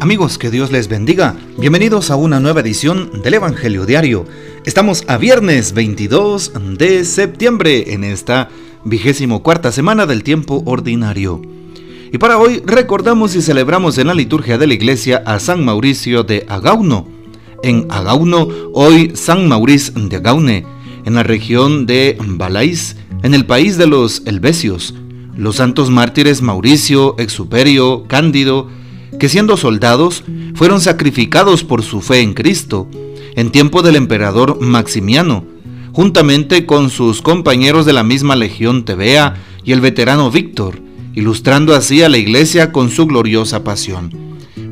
Amigos, que Dios les bendiga. Bienvenidos a una nueva edición del Evangelio Diario. Estamos a viernes 22 de septiembre en esta vigésimo cuarta semana del tiempo ordinario. Y para hoy recordamos y celebramos en la liturgia de la iglesia a San Mauricio de Agauno. En Agauno, hoy San Mauricio de Agaune, en la región de Balais, en el país de los Helvecios. Los santos mártires Mauricio, Exuperio, Cándido, que siendo soldados fueron sacrificados por su fe en Cristo en tiempo del emperador Maximiano, juntamente con sus compañeros de la misma legión Tebea y el veterano Víctor, ilustrando así a la iglesia con su gloriosa pasión.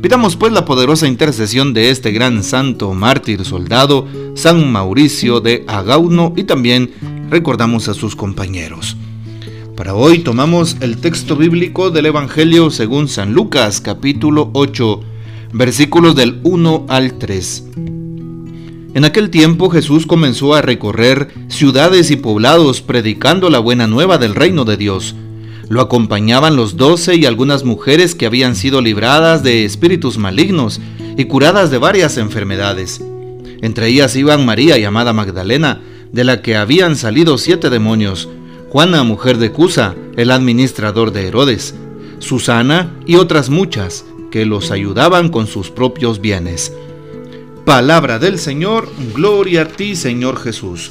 Pidamos pues la poderosa intercesión de este gran santo mártir soldado, San Mauricio de Agauno, y también recordamos a sus compañeros. Para hoy tomamos el texto bíblico del Evangelio según San Lucas capítulo 8 versículos del 1 al 3. En aquel tiempo Jesús comenzó a recorrer ciudades y poblados predicando la buena nueva del reino de Dios. Lo acompañaban los doce y algunas mujeres que habían sido libradas de espíritus malignos y curadas de varias enfermedades. Entre ellas iban María llamada Magdalena, de la que habían salido siete demonios, Juana, mujer de Cusa, el administrador de Herodes, Susana y otras muchas que los ayudaban con sus propios bienes. Palabra del Señor, gloria a ti Señor Jesús.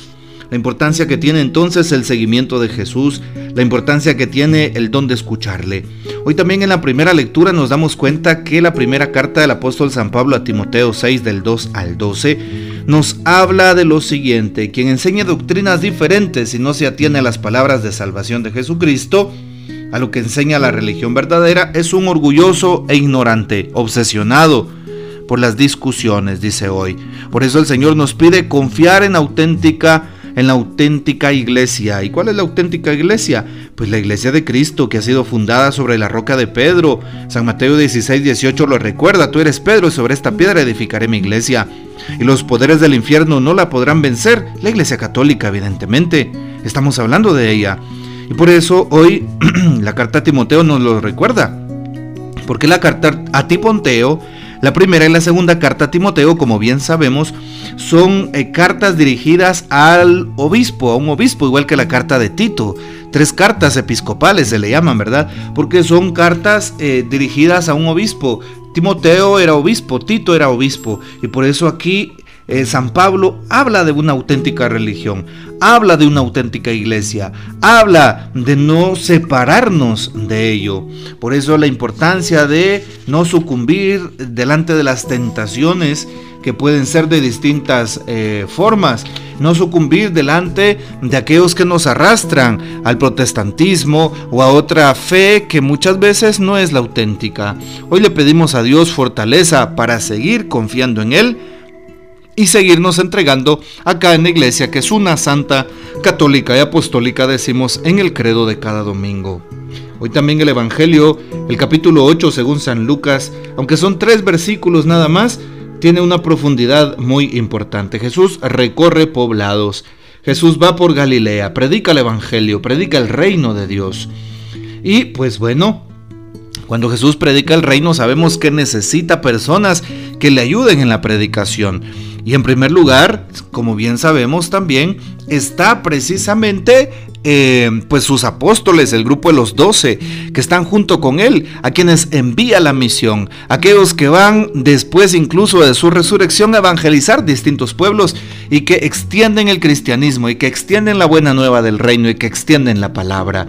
La importancia que tiene entonces el seguimiento de Jesús, la importancia que tiene el don de escucharle. Hoy también en la primera lectura nos damos cuenta que la primera carta del apóstol San Pablo a Timoteo 6 del 2 al 12 nos habla de lo siguiente, quien enseña doctrinas diferentes y no se atiene a las palabras de salvación de Jesucristo, a lo que enseña la religión verdadera, es un orgulloso e ignorante, obsesionado por las discusiones, dice hoy. Por eso el Señor nos pide confiar en auténtica en la auténtica iglesia. ¿Y cuál es la auténtica iglesia? Pues la iglesia de Cristo que ha sido fundada sobre la roca de Pedro. San Mateo 16, 18 lo recuerda, tú eres Pedro y sobre esta piedra edificaré mi iglesia. Y los poderes del infierno no la podrán vencer. La iglesia católica, evidentemente. Estamos hablando de ella. Y por eso hoy la carta a Timoteo nos lo recuerda. Porque la carta a Tiponteo la primera y la segunda carta a Timoteo, como bien sabemos, son eh, cartas dirigidas al obispo, a un obispo, igual que la carta de Tito. Tres cartas episcopales se le llaman, ¿verdad? Porque son cartas eh, dirigidas a un obispo. Timoteo era obispo, Tito era obispo, y por eso aquí eh, San Pablo habla de una auténtica religión, habla de una auténtica iglesia, habla de no separarnos de ello. Por eso la importancia de no sucumbir delante de las tentaciones que pueden ser de distintas eh, formas, no sucumbir delante de aquellos que nos arrastran al protestantismo o a otra fe que muchas veces no es la auténtica. Hoy le pedimos a Dios fortaleza para seguir confiando en Él y seguirnos entregando acá en la iglesia, que es una santa católica y apostólica, decimos en el credo de cada domingo. Hoy también el Evangelio, el capítulo 8 según San Lucas, aunque son tres versículos nada más, tiene una profundidad muy importante. Jesús recorre poblados, Jesús va por Galilea, predica el Evangelio, predica el reino de Dios. Y pues bueno, cuando Jesús predica el reino sabemos que necesita personas que le ayuden en la predicación. Y en primer lugar, como bien sabemos también, está precisamente eh, pues sus apóstoles, el grupo de los doce, que están junto con él, a quienes envía la misión, aquellos que van después incluso de su resurrección a evangelizar distintos pueblos y que extienden el cristianismo y que extienden la buena nueva del reino y que extienden la palabra.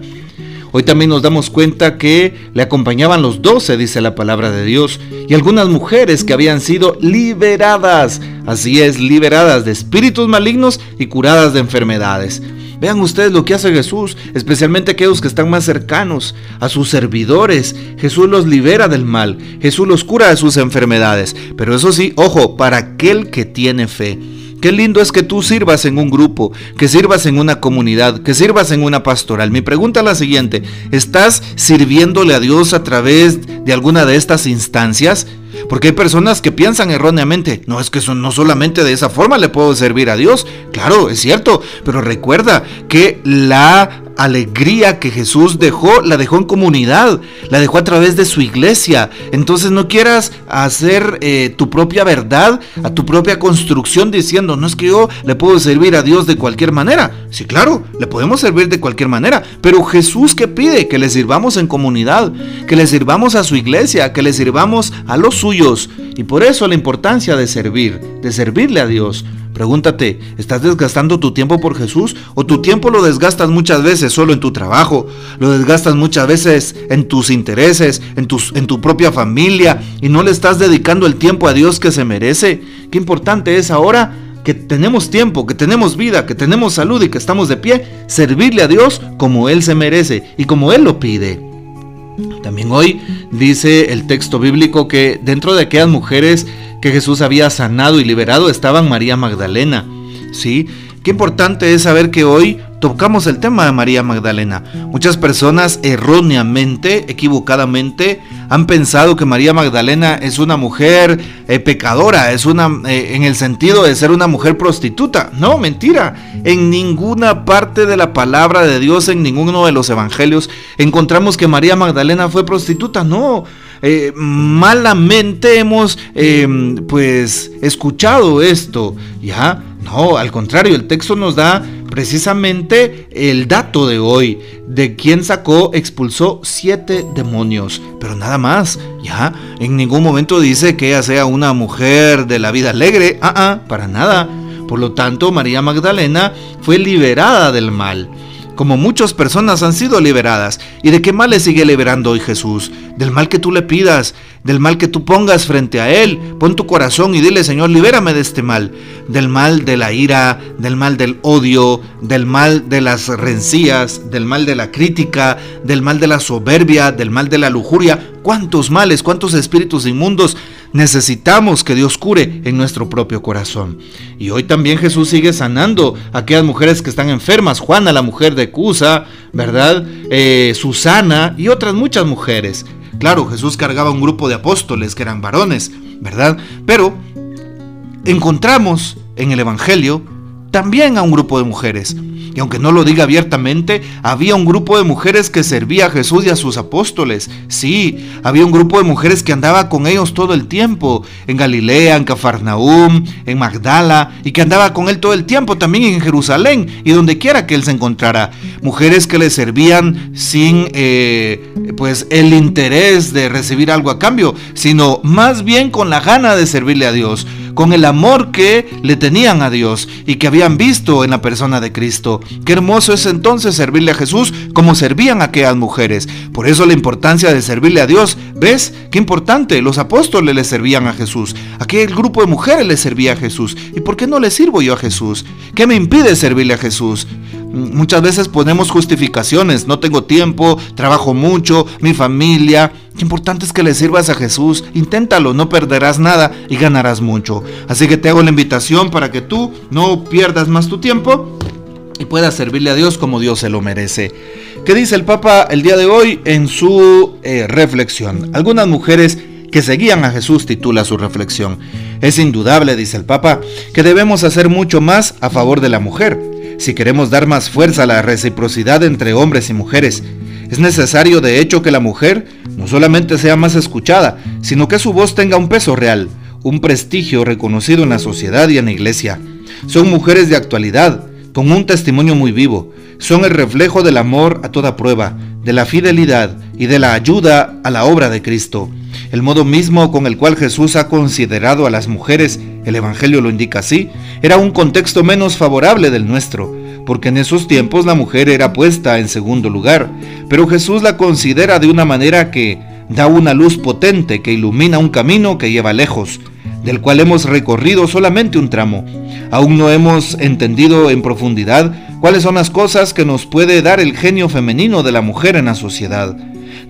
Hoy también nos damos cuenta que le acompañaban los doce, dice la palabra de Dios, y algunas mujeres que habían sido liberadas, así es, liberadas de espíritus malignos y curadas de enfermedades. Vean ustedes lo que hace Jesús, especialmente aquellos que están más cercanos a sus servidores. Jesús los libera del mal, Jesús los cura de sus enfermedades. Pero eso sí, ojo, para aquel que tiene fe. Qué lindo es que tú sirvas en un grupo, que sirvas en una comunidad, que sirvas en una pastoral. Mi pregunta es la siguiente, ¿estás sirviéndole a Dios a través de alguna de estas instancias? Porque hay personas que piensan erróneamente, no es que no solamente de esa forma le puedo servir a Dios, claro, es cierto, pero recuerda que la alegría que Jesús dejó, la dejó en comunidad, la dejó a través de su iglesia. Entonces no quieras hacer eh, tu propia verdad, a tu propia construcción diciendo, no es que yo le puedo servir a Dios de cualquier manera. Sí, claro, le podemos servir de cualquier manera, pero Jesús que pide que le sirvamos en comunidad, que le sirvamos a su iglesia, que le sirvamos a los suyos. Y por eso la importancia de servir, de servirle a Dios. Pregúntate, ¿estás desgastando tu tiempo por Jesús o tu tiempo lo desgastas muchas veces solo en tu trabajo? Lo desgastas muchas veces en tus intereses, en, tus, en tu propia familia y no le estás dedicando el tiempo a Dios que se merece. Qué importante es ahora que tenemos tiempo, que tenemos vida, que tenemos salud y que estamos de pie, servirle a Dios como Él se merece y como Él lo pide. También hoy dice el texto bíblico que dentro de aquellas mujeres que Jesús había sanado y liberado estaban María Magdalena. Sí, qué importante es saber que hoy tocamos el tema de María Magdalena. Muchas personas erróneamente, equivocadamente, han pensado que María Magdalena es una mujer eh, pecadora, es una eh, en el sentido de ser una mujer prostituta. No, mentira. En ninguna parte de la palabra de Dios, en ninguno de los evangelios, encontramos que María Magdalena fue prostituta. No. Eh, malamente hemos pues escuchado esto, ¿ya? No, al contrario, el texto nos da precisamente el dato de hoy de quien sacó, expulsó siete demonios, pero nada más, ya, en ningún momento dice que ella sea una mujer de la vida alegre, ah, ah, para nada. Por lo tanto, María Magdalena fue liberada del mal como muchas personas han sido liberadas. ¿Y de qué mal le sigue liberando hoy Jesús? Del mal que tú le pidas, del mal que tú pongas frente a Él. Pon tu corazón y dile, Señor, libérame de este mal. Del mal de la ira, del mal del odio, del mal de las rencillas, del mal de la crítica, del mal de la soberbia, del mal de la lujuria. ¿Cuántos males, cuántos espíritus inmundos necesitamos que Dios cure en nuestro propio corazón. Y hoy también Jesús sigue sanando a aquellas mujeres que están enfermas, Juana, la mujer de Cusa, ¿verdad? Eh, Susana y otras muchas mujeres. Claro, Jesús cargaba un grupo de apóstoles que eran varones, ¿verdad? Pero encontramos en el Evangelio también a un grupo de mujeres y aunque no lo diga abiertamente, había un grupo de mujeres que servía a Jesús y a sus apóstoles. Sí, había un grupo de mujeres que andaba con ellos todo el tiempo, en Galilea, en Cafarnaúm, en Magdala, y que andaba con él todo el tiempo también en Jerusalén y donde quiera que él se encontrara. Mujeres que le servían sin eh, pues el interés de recibir algo a cambio, sino más bien con la gana de servirle a Dios con el amor que le tenían a Dios y que habían visto en la persona de Cristo. Qué hermoso es entonces servirle a Jesús como servían aquellas mujeres. Por eso la importancia de servirle a Dios. ¿Ves? Qué importante. Los apóstoles le servían a Jesús. Aquel grupo de mujeres le servía a Jesús. ¿Y por qué no le sirvo yo a Jesús? ¿Qué me impide servirle a Jesús? Muchas veces ponemos justificaciones, no tengo tiempo, trabajo mucho, mi familia. Qué importante es que le sirvas a Jesús. Inténtalo, no perderás nada y ganarás mucho. Así que te hago la invitación para que tú no pierdas más tu tiempo y puedas servirle a Dios como Dios se lo merece. ¿Qué dice el Papa el día de hoy en su eh, reflexión? Algunas mujeres que seguían a Jesús titula su reflexión. Es indudable, dice el Papa, que debemos hacer mucho más a favor de la mujer si queremos dar más fuerza a la reciprocidad entre hombres y mujeres. Es necesario de hecho que la mujer no solamente sea más escuchada, sino que su voz tenga un peso real, un prestigio reconocido en la sociedad y en la iglesia. Son mujeres de actualidad, con un testimonio muy vivo. Son el reflejo del amor a toda prueba, de la fidelidad y de la ayuda a la obra de Cristo. El modo mismo con el cual Jesús ha considerado a las mujeres, el Evangelio lo indica así, era un contexto menos favorable del nuestro, porque en esos tiempos la mujer era puesta en segundo lugar, pero Jesús la considera de una manera que da una luz potente que ilumina un camino que lleva lejos, del cual hemos recorrido solamente un tramo. Aún no hemos entendido en profundidad cuáles son las cosas que nos puede dar el genio femenino de la mujer en la sociedad.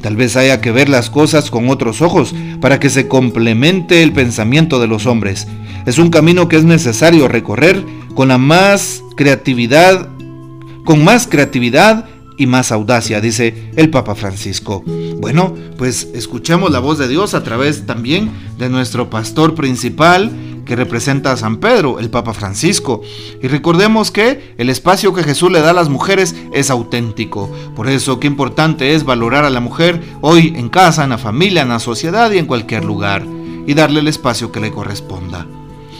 Tal vez haya que ver las cosas con otros ojos para que se complemente el pensamiento de los hombres. Es un camino que es necesario recorrer con la más creatividad, con más creatividad y más audacia, dice el Papa Francisco. Bueno, pues escuchemos la voz de Dios a través también de nuestro pastor principal, que representa a San Pedro, el Papa Francisco. Y recordemos que el espacio que Jesús le da a las mujeres es auténtico. Por eso qué importante es valorar a la mujer hoy en casa, en la familia, en la sociedad y en cualquier lugar, y darle el espacio que le corresponda.